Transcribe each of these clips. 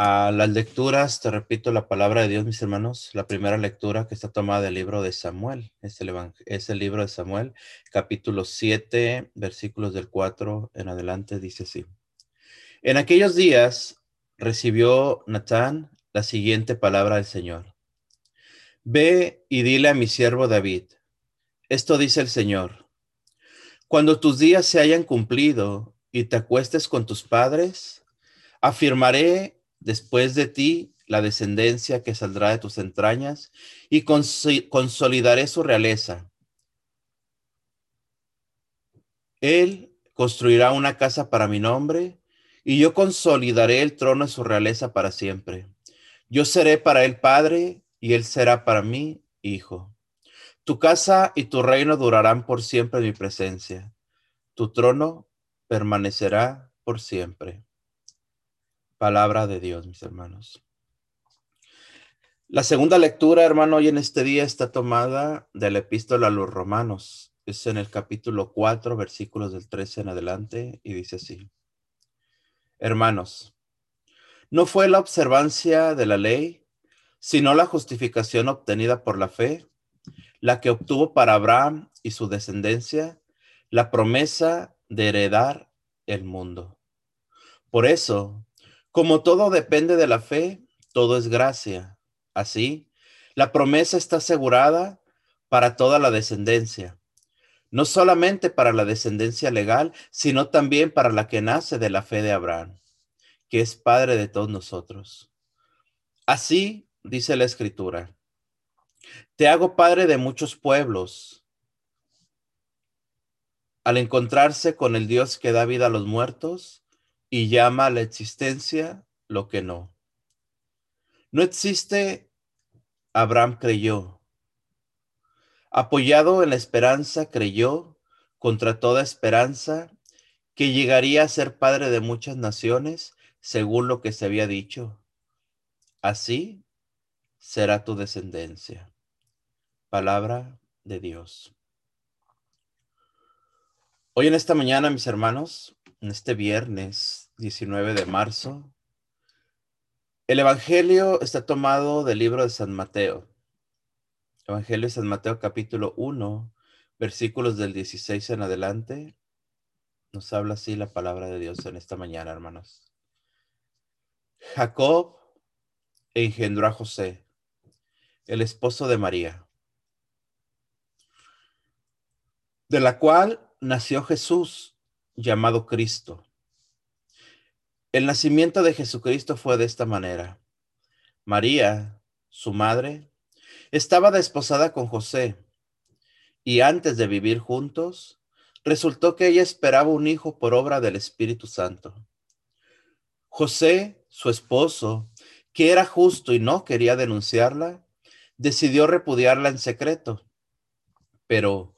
A las lecturas, te repito la palabra de Dios, mis hermanos. La primera lectura que está tomada del libro de Samuel, es el, es el libro de Samuel, capítulo 7, versículos del 4 en adelante, dice así. En aquellos días recibió Natán la siguiente palabra del Señor. Ve y dile a mi siervo David, esto dice el Señor, cuando tus días se hayan cumplido y te acuestes con tus padres, afirmaré después de ti la descendencia que saldrá de tus entrañas y consolidaré su realeza. Él construirá una casa para mi nombre y yo consolidaré el trono de su realeza para siempre. Yo seré para él padre y él será para mí hijo. Tu casa y tu reino durarán por siempre en mi presencia. Tu trono permanecerá por siempre. Palabra de Dios, mis hermanos. La segunda lectura, hermano, hoy en este día está tomada de la epístola a los romanos. Es en el capítulo 4, versículos del 13 en adelante, y dice así. Hermanos, no fue la observancia de la ley, sino la justificación obtenida por la fe, la que obtuvo para Abraham y su descendencia la promesa de heredar el mundo. Por eso, como todo depende de la fe, todo es gracia. Así, la promesa está asegurada para toda la descendencia, no solamente para la descendencia legal, sino también para la que nace de la fe de Abraham, que es Padre de todos nosotros. Así dice la Escritura, te hago Padre de muchos pueblos. Al encontrarse con el Dios que da vida a los muertos, y llama a la existencia lo que no. No existe, Abraham creyó. Apoyado en la esperanza, creyó contra toda esperanza que llegaría a ser padre de muchas naciones, según lo que se había dicho. Así será tu descendencia. Palabra de Dios. Hoy en esta mañana, mis hermanos, este viernes 19 de marzo. El Evangelio está tomado del libro de San Mateo. Evangelio de San Mateo capítulo 1, versículos del 16 en adelante. Nos habla así la palabra de Dios en esta mañana, hermanos. Jacob engendró a José, el esposo de María, de la cual nació Jesús llamado Cristo. El nacimiento de Jesucristo fue de esta manera. María, su madre, estaba desposada con José y antes de vivir juntos, resultó que ella esperaba un hijo por obra del Espíritu Santo. José, su esposo, que era justo y no quería denunciarla, decidió repudiarla en secreto. Pero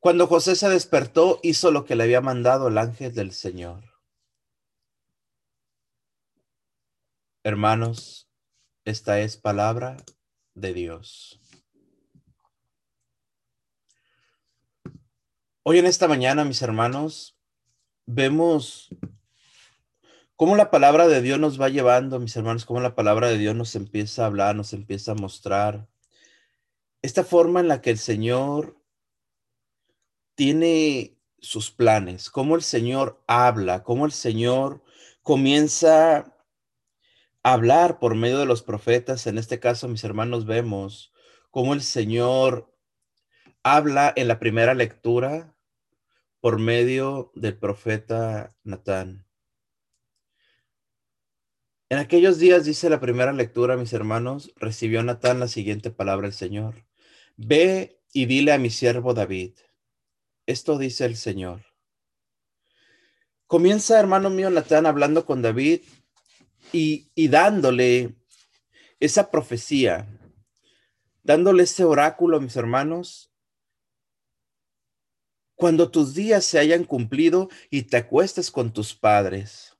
Cuando José se despertó, hizo lo que le había mandado el ángel del Señor. Hermanos, esta es palabra de Dios. Hoy en esta mañana, mis hermanos, vemos cómo la palabra de Dios nos va llevando, mis hermanos, cómo la palabra de Dios nos empieza a hablar, nos empieza a mostrar esta forma en la que el Señor tiene sus planes, cómo el Señor habla, cómo el Señor comienza a hablar por medio de los profetas. En este caso, mis hermanos, vemos cómo el Señor habla en la primera lectura por medio del profeta Natán. En aquellos días, dice la primera lectura, mis hermanos, recibió Natán la siguiente palabra del Señor. Ve y dile a mi siervo David esto dice el Señor. Comienza, hermano mío, Natán, hablando con David y, y dándole esa profecía, dándole ese oráculo a mis hermanos. Cuando tus días se hayan cumplido y te acuestes con tus padres.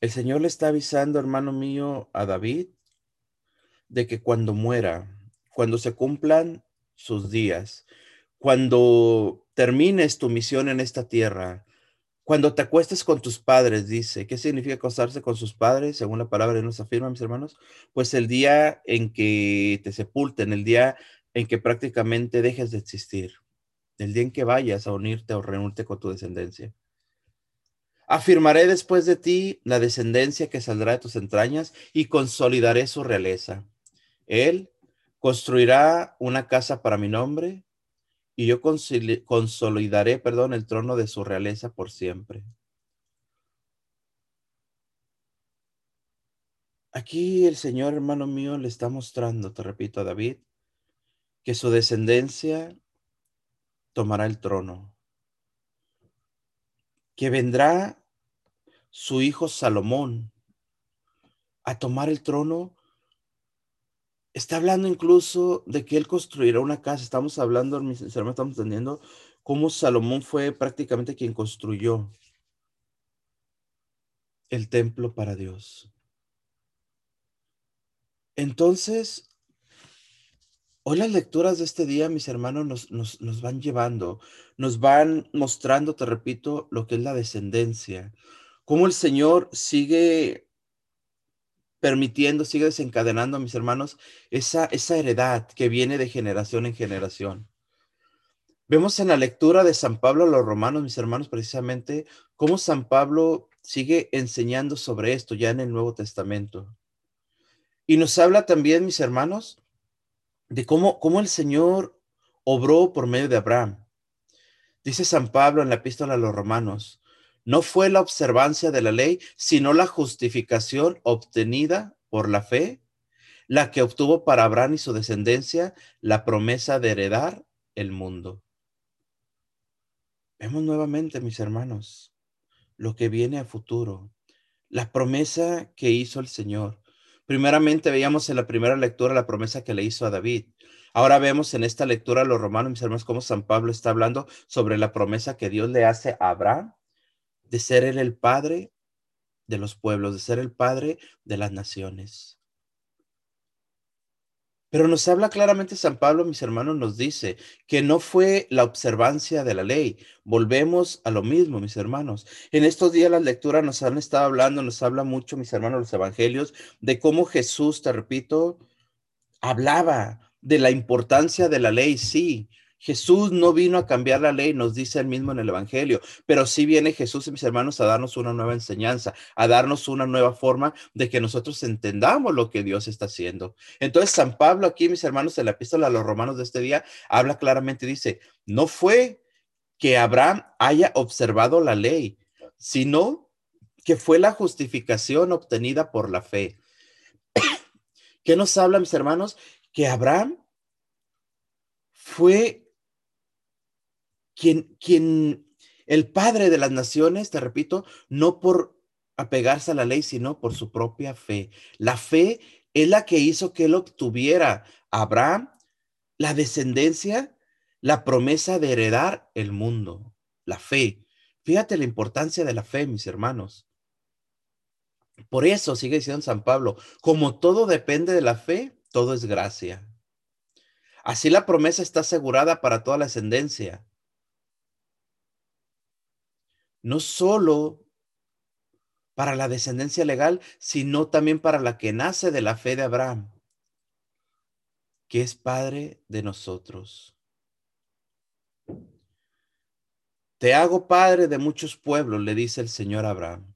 El Señor le está avisando, hermano mío, a David, de que cuando muera, cuando se cumplan sus días, cuando termines tu misión en esta tierra, cuando te acuestes con tus padres, dice, ¿qué significa acostarse con sus padres? Según la palabra de nos afirma, mis hermanos, pues el día en que te sepulten, el día en que prácticamente dejes de existir, el día en que vayas a unirte o reunirte con tu descendencia. Afirmaré después de ti la descendencia que saldrá de tus entrañas y consolidaré su realeza. Él construirá una casa para mi nombre y yo consolidaré, perdón, el trono de su realeza por siempre. Aquí el Señor, hermano mío, le está mostrando, te repito, a David, que su descendencia tomará el trono, que vendrá su hijo Salomón a tomar el trono Está hablando incluso de que él construirá una casa. Estamos hablando, mis hermanos, estamos entendiendo cómo Salomón fue prácticamente quien construyó el templo para Dios. Entonces, hoy las lecturas de este día, mis hermanos, nos, nos, nos van llevando, nos van mostrando, te repito, lo que es la descendencia, cómo el Señor sigue permitiendo, sigue desencadenando, mis hermanos, esa, esa heredad que viene de generación en generación. Vemos en la lectura de San Pablo a los romanos, mis hermanos, precisamente cómo San Pablo sigue enseñando sobre esto ya en el Nuevo Testamento. Y nos habla también, mis hermanos, de cómo, cómo el Señor obró por medio de Abraham. Dice San Pablo en la epístola a los romanos, no fue la observancia de la ley, sino la justificación obtenida por la fe, la que obtuvo para Abraham y su descendencia la promesa de heredar el mundo. Vemos nuevamente, mis hermanos, lo que viene a futuro, la promesa que hizo el Señor. Primeramente veíamos en la primera lectura la promesa que le hizo a David. Ahora vemos en esta lectura a los romanos, mis hermanos, cómo San Pablo está hablando sobre la promesa que Dios le hace a Abraham de ser Él el Padre de los pueblos, de ser el Padre de las naciones. Pero nos habla claramente San Pablo, mis hermanos, nos dice que no fue la observancia de la ley. Volvemos a lo mismo, mis hermanos. En estos días las lecturas nos han estado hablando, nos habla mucho, mis hermanos, los evangelios, de cómo Jesús, te repito, hablaba de la importancia de la ley, sí, Jesús no vino a cambiar la ley, nos dice él mismo en el Evangelio, pero sí viene Jesús y mis hermanos a darnos una nueva enseñanza, a darnos una nueva forma de que nosotros entendamos lo que Dios está haciendo. Entonces, San Pablo aquí, mis hermanos, en la epístola a los romanos de este día, habla claramente, dice, no fue que Abraham haya observado la ley, sino que fue la justificación obtenida por la fe. ¿Qué nos habla, mis hermanos? Que Abraham fue quien, el padre de las naciones, te repito, no por apegarse a la ley, sino por su propia fe. La fe es la que hizo que él obtuviera a Abraham la descendencia, la promesa de heredar el mundo, la fe. Fíjate la importancia de la fe, mis hermanos. Por eso sigue diciendo San Pablo, como todo depende de la fe, todo es gracia. Así la promesa está asegurada para toda la ascendencia no solo para la descendencia legal, sino también para la que nace de la fe de Abraham, que es Padre de nosotros. Te hago Padre de muchos pueblos, le dice el Señor Abraham.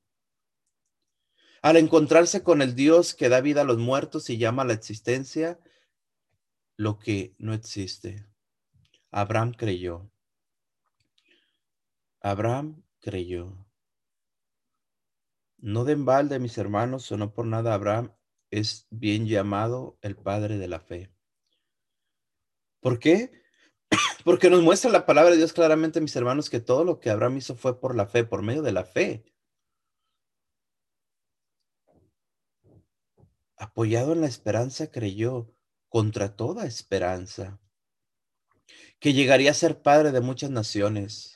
Al encontrarse con el Dios que da vida a los muertos y llama a la existencia lo que no existe, Abraham creyó. Abraham creyó. No de embalde, mis hermanos, o no por nada Abraham es bien llamado el padre de la fe. ¿Por qué? Porque nos muestra la palabra de Dios claramente, mis hermanos, que todo lo que Abraham hizo fue por la fe, por medio de la fe. Apoyado en la esperanza, creyó. contra toda esperanza, que llegaría a ser padre de muchas naciones.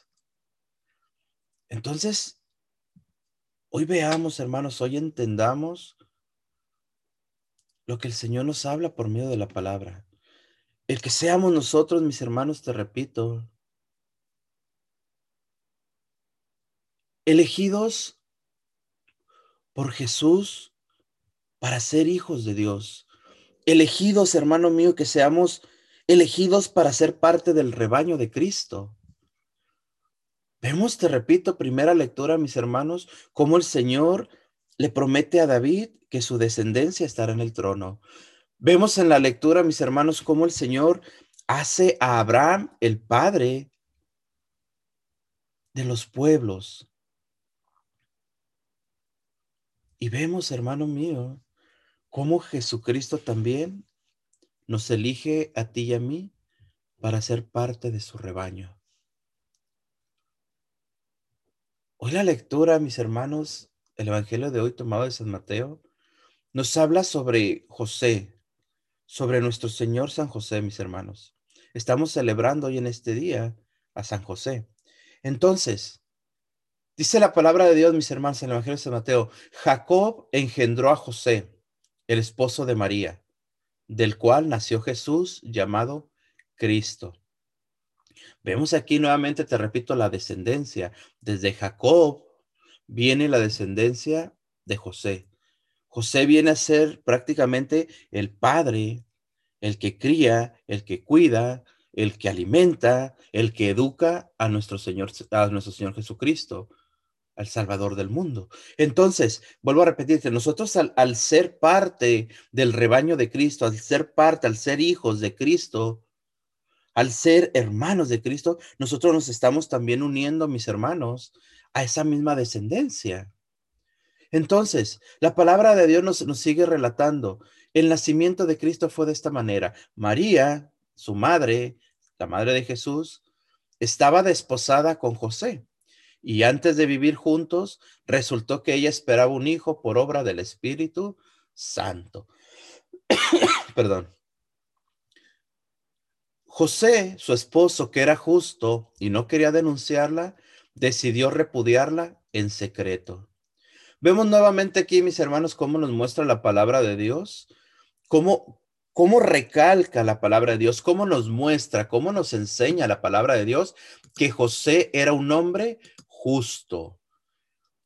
Entonces, hoy veamos, hermanos, hoy entendamos lo que el Señor nos habla por medio de la palabra. El que seamos nosotros, mis hermanos, te repito, elegidos por Jesús para ser hijos de Dios. Elegidos, hermano mío, que seamos elegidos para ser parte del rebaño de Cristo. Vemos, te repito, primera lectura, mis hermanos, cómo el Señor le promete a David que su descendencia estará en el trono. Vemos en la lectura, mis hermanos, cómo el Señor hace a Abraham el padre de los pueblos. Y vemos, hermano mío, cómo Jesucristo también nos elige a ti y a mí para ser parte de su rebaño. Hoy la lectura, mis hermanos, el Evangelio de hoy tomado de San Mateo, nos habla sobre José, sobre nuestro Señor San José, mis hermanos. Estamos celebrando hoy en este día a San José. Entonces, Dice la palabra de Dios, mis hermanos, en el Evangelio de San Mateo, Jacob engendró a José, el esposo de María, del cual nació Jesús llamado Cristo. Vemos aquí nuevamente, te repito, la descendencia. Desde Jacob viene la descendencia de José. José viene a ser prácticamente el padre, el que cría, el que cuida, el que alimenta, el que educa a nuestro Señor, a nuestro Señor Jesucristo al Salvador del mundo. Entonces, vuelvo a repetirte, nosotros al, al, ser parte del rebaño de Cristo, al ser parte, al ser hijos de Cristo, al ser hermanos de Cristo, nosotros nos estamos también uniendo, mis hermanos, a esa misma descendencia. Entonces, la palabra de Dios nos, nos sigue relatando. El nacimiento de Cristo fue de esta manera. María, su madre, la madre de Jesús, estaba desposada con José y antes de vivir juntos, resultó que ella esperaba un hijo por obra del Espíritu Santo. Perdón. José, su esposo, que era justo y no quería denunciarla, decidió repudiarla en secreto. Vemos nuevamente aquí, mis hermanos, cómo nos muestra la palabra de Dios, cómo, cómo recalca la palabra de Dios, cómo nos muestra, cómo nos enseña la palabra de Dios que José era un hombre justo.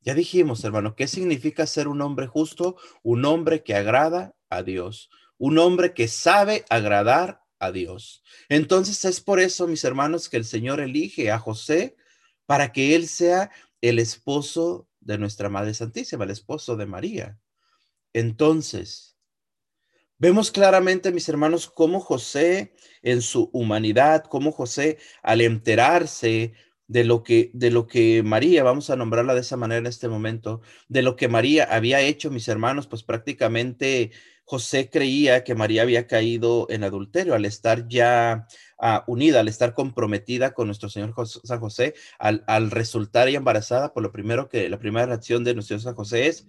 Ya dijimos, hermano, ¿qué significa ser un hombre justo? Un hombre que agrada a Dios, un hombre que sabe agradar Dios. Entonces es por eso, mis hermanos, que el Señor elige a José para que él sea el esposo de nuestra Madre Santísima, el esposo de María. Entonces, vemos claramente, mis hermanos, cómo José en su humanidad, cómo José al enterarse de lo que de lo que María, vamos a nombrarla de esa manera en este momento, de lo que María había hecho, mis hermanos, pues prácticamente José creía que María había caído en adulterio al estar ya uh, unida, al estar comprometida con nuestro Señor San José, al, resultar ya embarazada, por lo primero que la primera reacción de nuestro San José es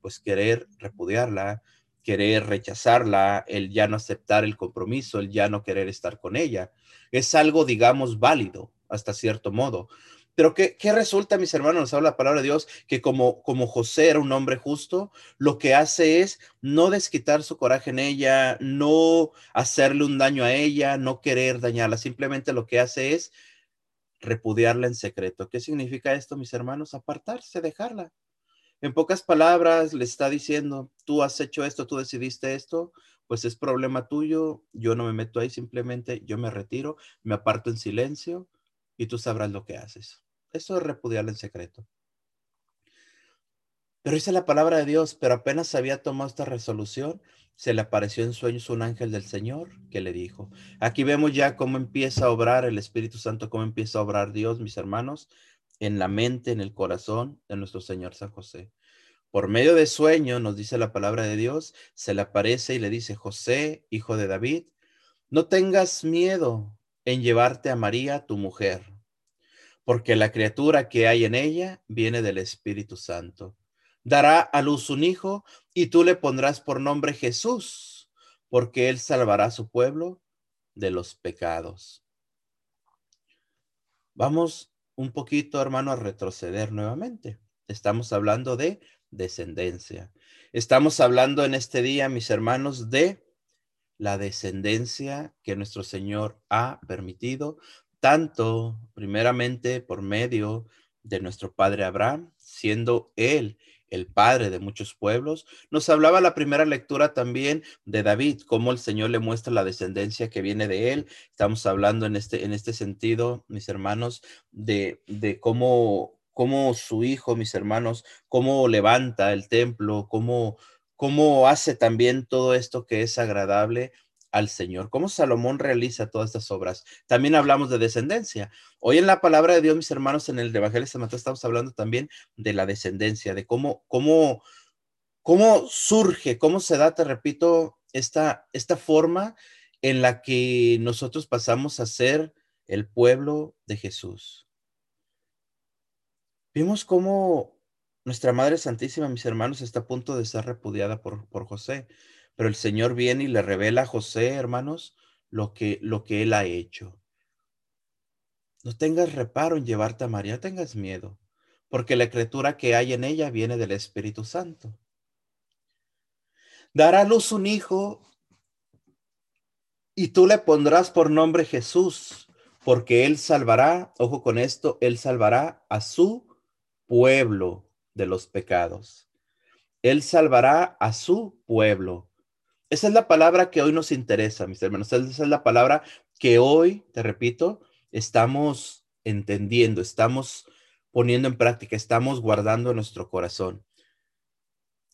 pues querer repudiarla, querer rechazarla, el ya no aceptar el compromiso, el ya no querer estar con ella. Es algo, digamos, válido, hasta cierto modo. Pero ¿qué, ¿qué, resulta, mis hermanos? Nos habla la palabra de Dios que como, como José era un hombre justo, lo que hace es no desquitar su coraje en ella, no hacerle un daño a ella, no querer dañarla. Simplemente lo que hace es repudiarla en secreto. ¿Qué significa esto, mis hermanos? Apartarse, dejarla. En pocas palabras, le está diciendo, tú has hecho esto, tú decidiste esto, pues es problema tuyo, yo no me meto ahí, simplemente yo me retiro, me aparto en silencio y tú sabrás lo que haces. Eso es repudiarlo en secreto. Pero dice la palabra de Dios, pero apenas había tomado esta resolución, se le apareció en sueños un ángel del Señor que le dijo, aquí vemos ya cómo empieza a obrar el Espíritu Santo, cómo empieza a obrar Dios, mis hermanos, en la mente, en el corazón de nuestro Señor San José. Por medio de sueño, nos dice la palabra de Dios, se le aparece y le dice, José, hijo de David, no tengas miedo en llevarte a María, tu mujer, porque la criatura que hay en ella viene del Espíritu Santo. Dará a luz un hijo y tú le pondrás por nombre Jesús, porque Él salvará a su pueblo de los pecados. Vamos un poquito, hermano, a retroceder nuevamente. Estamos hablando de descendencia. Estamos hablando en este día, mis hermanos, de la descendencia que nuestro Señor ha permitido, tanto primeramente por medio de nuestro Padre Abraham, siendo Él el padre de muchos pueblos. Nos hablaba la primera lectura también de David, cómo el Señor le muestra la descendencia que viene de él. Estamos hablando en este, en este sentido, mis hermanos, de, de cómo, cómo su hijo, mis hermanos, cómo levanta el templo, cómo, cómo hace también todo esto que es agradable al Señor, cómo Salomón realiza todas estas obras. También hablamos de descendencia. Hoy en la palabra de Dios, mis hermanos, en el Evangelio de Mateo estamos hablando también de la descendencia, de cómo, cómo, cómo surge, cómo se da, te repito, esta, esta forma en la que nosotros pasamos a ser el pueblo de Jesús. Vimos cómo nuestra Madre Santísima, mis hermanos, está a punto de ser repudiada por, por José. Pero el Señor viene y le revela a José, hermanos, lo que, lo que él ha hecho. No tengas reparo en llevarte a María, tengas miedo, porque la escritura que hay en ella viene del Espíritu Santo. Dará a luz un hijo y tú le pondrás por nombre Jesús, porque él salvará, ojo con esto, él salvará a su pueblo de los pecados. Él salvará a su pueblo. Esa es la palabra que hoy nos interesa, mis hermanos. Esa es la palabra que hoy, te repito, estamos entendiendo, estamos poniendo en práctica, estamos guardando en nuestro corazón.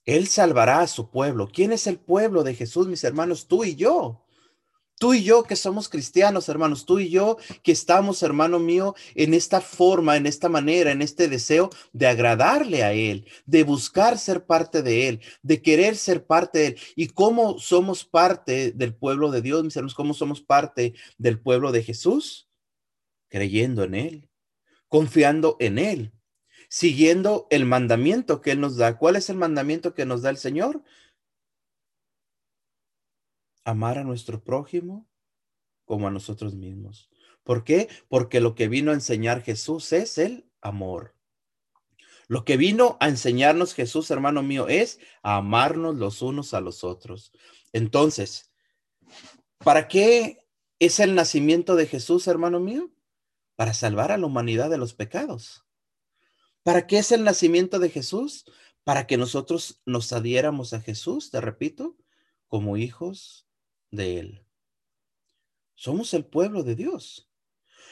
Él salvará a su pueblo. ¿Quién es el pueblo de Jesús, mis hermanos? Tú y yo. Tú y yo que somos cristianos, hermanos, tú y yo que estamos, hermano mío, en esta forma, en esta manera, en este deseo de agradarle a Él, de buscar ser parte de Él, de querer ser parte de Él. ¿Y cómo somos parte del pueblo de Dios, mis hermanos? ¿Cómo somos parte del pueblo de Jesús? Creyendo en Él, confiando en Él, siguiendo el mandamiento que Él nos da. ¿Cuál es el mandamiento que nos da el Señor? Amar a nuestro prójimo como a nosotros mismos. ¿Por qué? Porque lo que vino a enseñar Jesús es el amor. Lo que vino a enseñarnos Jesús, hermano mío, es a amarnos los unos a los otros. Entonces, ¿para qué es el nacimiento de Jesús, hermano mío? Para salvar a la humanidad de los pecados. ¿Para qué es el nacimiento de Jesús? Para que nosotros nos adhiéramos a Jesús, te repito, como hijos de Él. Somos el pueblo de Dios.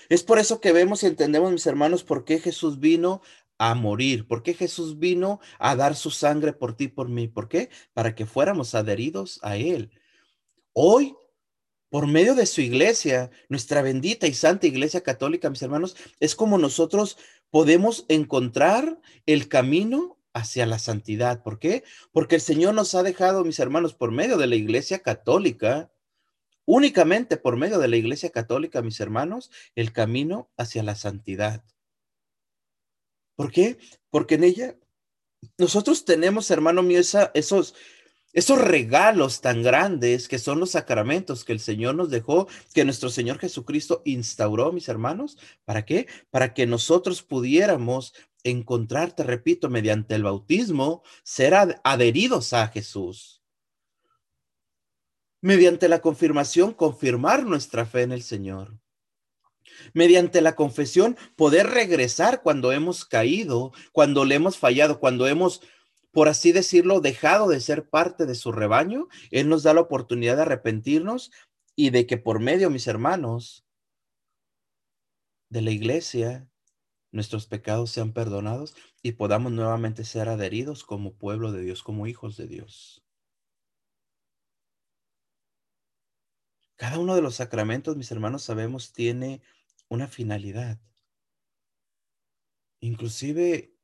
Es por eso que vemos y entendemos, mis hermanos, por qué Jesús vino a morir, por qué Jesús vino a dar su sangre por ti, por mí. ¿Por qué? Para que fuéramos adheridos a Él. Hoy, por medio de su iglesia, nuestra bendita y santa iglesia católica, mis hermanos, es como nosotros podemos encontrar el camino hacia la santidad. ¿Por qué? Porque el Señor nos ha dejado, mis hermanos, por medio de la Iglesia Católica, únicamente por medio de la Iglesia Católica, mis hermanos, el camino hacia la santidad. ¿Por qué? Porque en ella nosotros tenemos, hermano mío, esos, esos regalos tan grandes que son los sacramentos que el Señor nos dejó, que nuestro Señor Jesucristo instauró, mis hermanos. ¿Para qué? Para que nosotros pudiéramos encontrar, te repito, mediante el bautismo, ser adheridos a Jesús. Mediante la confirmación, confirmar nuestra fe en el Señor. Mediante la confesión, poder regresar cuando hemos caído, cuando le hemos fallado, cuando hemos, por así decirlo, dejado de ser parte de su rebaño. Él nos da la oportunidad de arrepentirnos y de que por medio, mis hermanos, de la iglesia, nuestros pecados sean perdonados y podamos nuevamente ser adheridos como pueblo de Dios, como hijos de Dios. Cada uno de los sacramentos, mis hermanos, sabemos, tiene una finalidad. Inclusive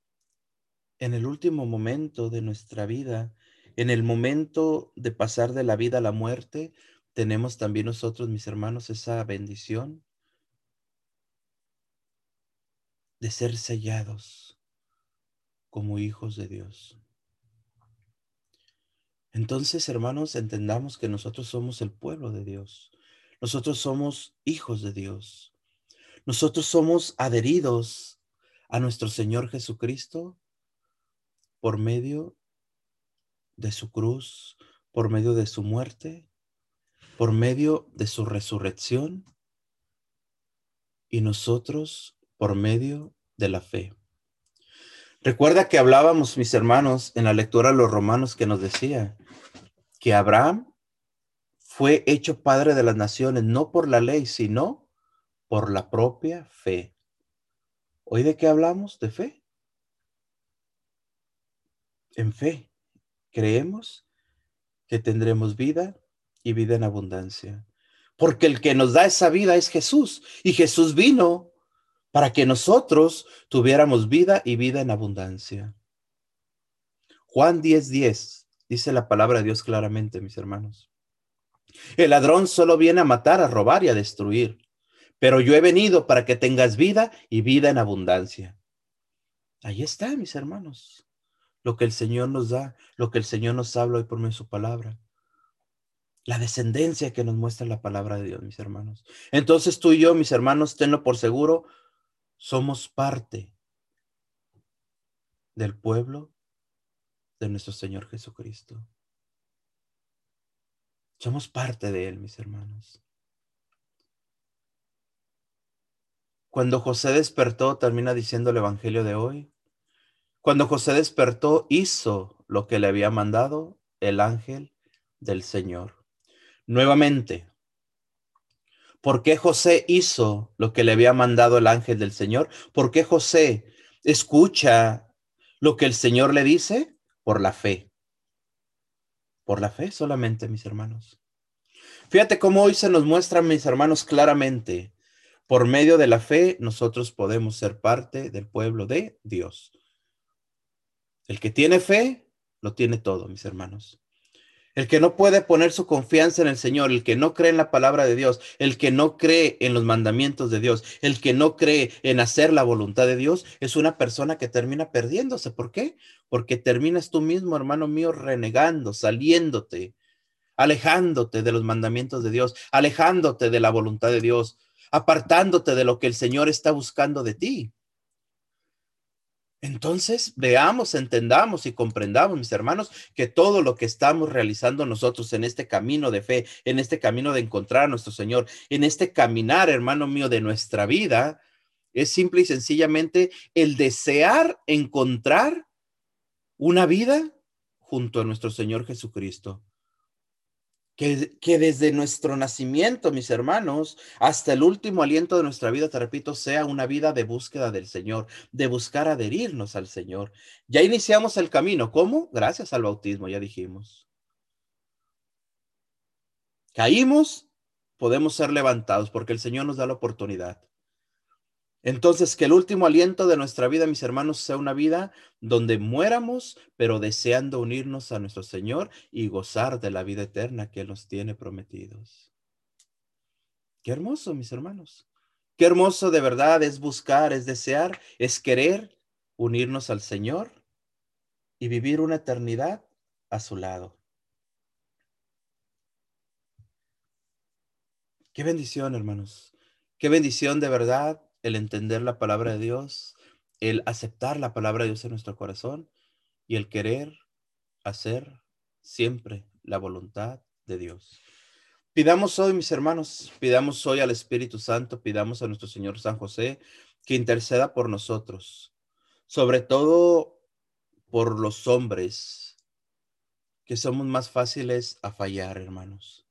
en el último momento de nuestra vida, en el momento de pasar de la vida a la muerte, tenemos también nosotros, mis hermanos, esa bendición de ser sellados como hijos de Dios. Entonces, hermanos, entendamos que nosotros somos el pueblo de Dios. Nosotros somos hijos de Dios. Nosotros somos adheridos a nuestro Señor Jesucristo por medio de su cruz, por medio de su muerte, por medio de su resurrección y nosotros por medio de la fe. Recuerda que hablábamos, mis hermanos, en la lectura de los romanos que nos decía que Abraham fue hecho padre de las naciones, no por la ley, sino por la propia fe. ¿Hoy de qué hablamos? De fe. En fe, creemos que tendremos vida y vida en abundancia. Porque el que nos da esa vida es Jesús. Y Jesús vino para que nosotros tuviéramos vida y vida en abundancia. Juan 10:10 10, dice la palabra de Dios claramente, mis hermanos. El ladrón solo viene a matar, a robar y a destruir, pero yo he venido para que tengas vida y vida en abundancia. Ahí está, mis hermanos, lo que el Señor nos da, lo que el Señor nos habla hoy por medio de su palabra. La descendencia que nos muestra la palabra de Dios, mis hermanos. Entonces tú y yo, mis hermanos, tenlo por seguro, somos parte del pueblo de nuestro Señor Jesucristo. Somos parte de Él, mis hermanos. Cuando José despertó, termina diciendo el Evangelio de hoy. Cuando José despertó, hizo lo que le había mandado el ángel del Señor. Nuevamente, ¿por qué José hizo lo que le había mandado el ángel del Señor? ¿Por qué José escucha lo que el Señor le dice? Por la fe. Por la fe solamente, mis hermanos. Fíjate cómo hoy se nos muestran, mis hermanos, claramente. Por medio de la fe, nosotros podemos ser parte del pueblo de Dios. El que tiene fe, lo tiene todo, mis hermanos. El que no puede poner su confianza en el Señor, el que no cree en la palabra de Dios, el que no cree en los mandamientos de Dios, el que no cree en hacer la voluntad de Dios, es una persona que termina perdiéndose. ¿Por qué? Porque terminas tú mismo, hermano mío, renegando, saliéndote, alejándote de los mandamientos de Dios, alejándote de la voluntad de Dios, apartándote de lo que el Señor está buscando de ti. Entonces, veamos, entendamos y comprendamos, mis hermanos, que todo lo que estamos realizando nosotros en este camino de fe, en este camino de encontrar a nuestro Señor, en este caminar, hermano mío, de nuestra vida, es simple y sencillamente el desear encontrar una vida junto a nuestro Señor Jesucristo que, desde nuestro nacimiento, mis hermanos, hasta el último aliento de nuestra vida, te repito, sea una vida de búsqueda del Señor, de buscar adherirnos al Señor. Ya iniciamos el camino. ¿Cómo? Gracias al bautismo, ya dijimos. Caímos, podemos ser levantados porque el Señor nos da la oportunidad. Entonces, que el último aliento de nuestra vida, mis hermanos, sea una vida donde muéramos, pero deseando unirnos a nuestro Señor y gozar de la vida eterna que Él nos tiene prometidos. Qué hermoso, mis hermanos. Qué hermoso de verdad es buscar, es desear, es querer unirnos al Señor y vivir una eternidad a su lado. Qué bendición, hermanos. Qué bendición de verdad el entender la palabra de Dios, el aceptar la palabra de Dios en nuestro corazón y el querer hacer siempre la voluntad de Dios. Pidamos hoy, mis hermanos, pidamos hoy al Espíritu Santo, pidamos a nuestro Señor San José que interceda por nosotros, sobre todo por los hombres, que somos más fáciles a fallar, hermanos,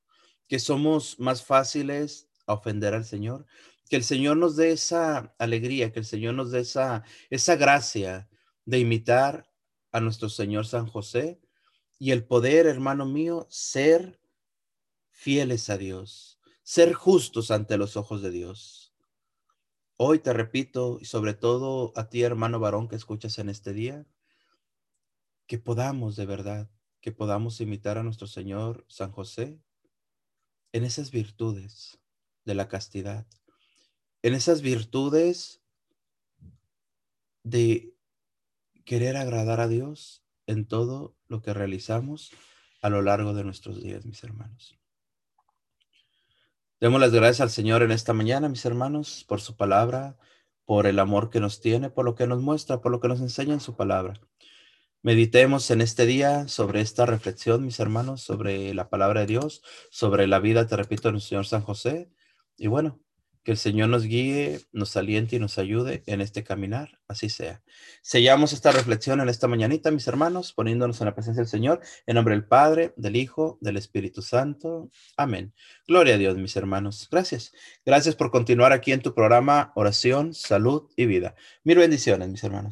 que somos más fáciles a ofender al Señor, que el Señor nos dé esa alegría, que el Señor nos dé esa, esa gracia de imitar a nuestro Señor San José y el poder, hermano mío, ser fieles a Dios, ser justos ante los ojos de Dios. Hoy te repito, y sobre todo a ti, hermano varón que escuchas en este día, que podamos de verdad, que podamos imitar a nuestro Señor San José en esas virtudes de la castidad, en esas virtudes de querer agradar a Dios en todo lo que realizamos, a lo largo de nuestros días, mis hermanos. Demos las gracias al Señor en esta mañana, mis hermanos, por su palabra, por el amor que nos tiene, por lo que nos muestra, por lo que nos enseña en su palabra. Meditemos en este día sobre esta reflexión, mis hermanos, sobre la palabra de Dios, sobre la vida, te repito, del Señor San José. Y bueno, que el Señor nos guíe, nos aliente y nos ayude en este caminar, así sea. Sellamos esta reflexión en esta mañanita, mis hermanos, poniéndonos en la presencia del Señor, en nombre del Padre, del Hijo, del Espíritu Santo. Amén. Gloria a Dios, mis hermanos. Gracias. Gracias por continuar aquí en tu programa Oración, Salud y Vida. Mil bendiciones, mis hermanos.